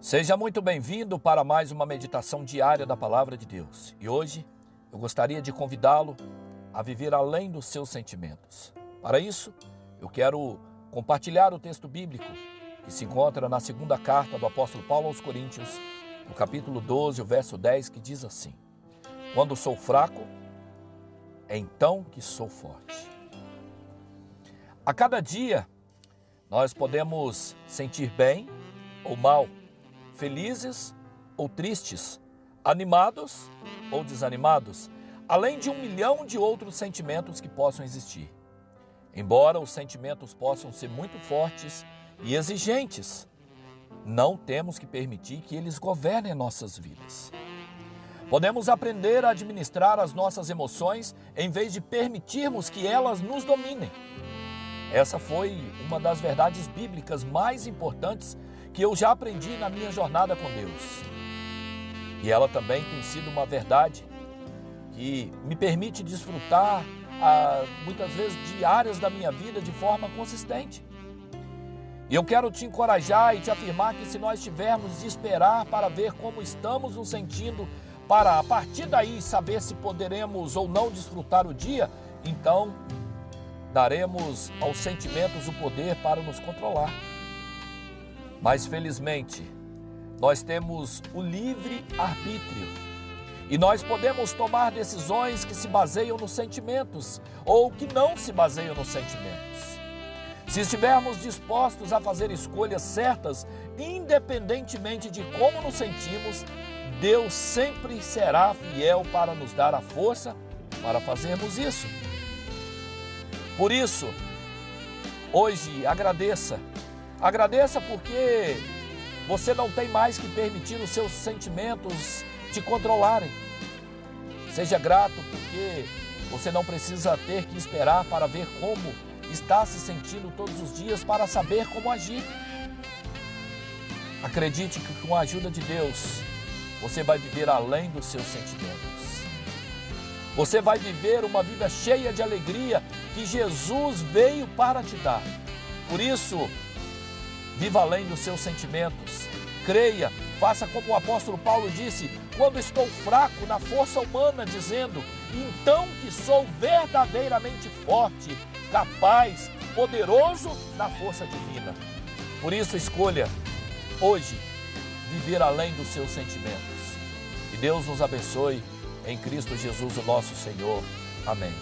Seja muito bem-vindo para mais uma meditação diária da Palavra de Deus. E hoje eu gostaria de convidá-lo a viver além dos seus sentimentos. Para isso, eu quero compartilhar o texto bíblico que se encontra na segunda carta do apóstolo Paulo aos Coríntios, no capítulo 12, o verso 10, que diz assim: Quando sou fraco, é então que sou forte. A cada dia, nós podemos sentir bem ou mal felizes ou tristes, animados ou desanimados, além de um milhão de outros sentimentos que possam existir. Embora os sentimentos possam ser muito fortes e exigentes, não temos que permitir que eles governem nossas vidas. Podemos aprender a administrar as nossas emoções em vez de permitirmos que elas nos dominem. Essa foi uma das verdades bíblicas mais importantes que eu já aprendi na minha jornada com Deus. E ela também tem sido uma verdade que me permite desfrutar ah, muitas vezes de áreas da minha vida de forma consistente. E eu quero te encorajar e te afirmar que se nós tivermos de esperar para ver como estamos nos sentindo, para a partir daí saber se poderemos ou não desfrutar o dia, então daremos aos sentimentos o poder para nos controlar. Mas felizmente, nós temos o livre arbítrio e nós podemos tomar decisões que se baseiam nos sentimentos ou que não se baseiam nos sentimentos. Se estivermos dispostos a fazer escolhas certas, independentemente de como nos sentimos, Deus sempre será fiel para nos dar a força para fazermos isso. Por isso, hoje agradeça Agradeça porque você não tem mais que permitir os seus sentimentos te controlarem. Seja grato porque você não precisa ter que esperar para ver como está se sentindo todos os dias para saber como agir. Acredite que com a ajuda de Deus, você vai viver além dos seus sentimentos. Você vai viver uma vida cheia de alegria que Jesus veio para te dar. Por isso, Viva além dos seus sentimentos. Creia, faça como o apóstolo Paulo disse: quando estou fraco na força humana, dizendo, então que sou verdadeiramente forte, capaz, poderoso na força divina. Por isso, escolha hoje viver além dos seus sentimentos. Que Deus nos abençoe em Cristo Jesus, o nosso Senhor. Amém.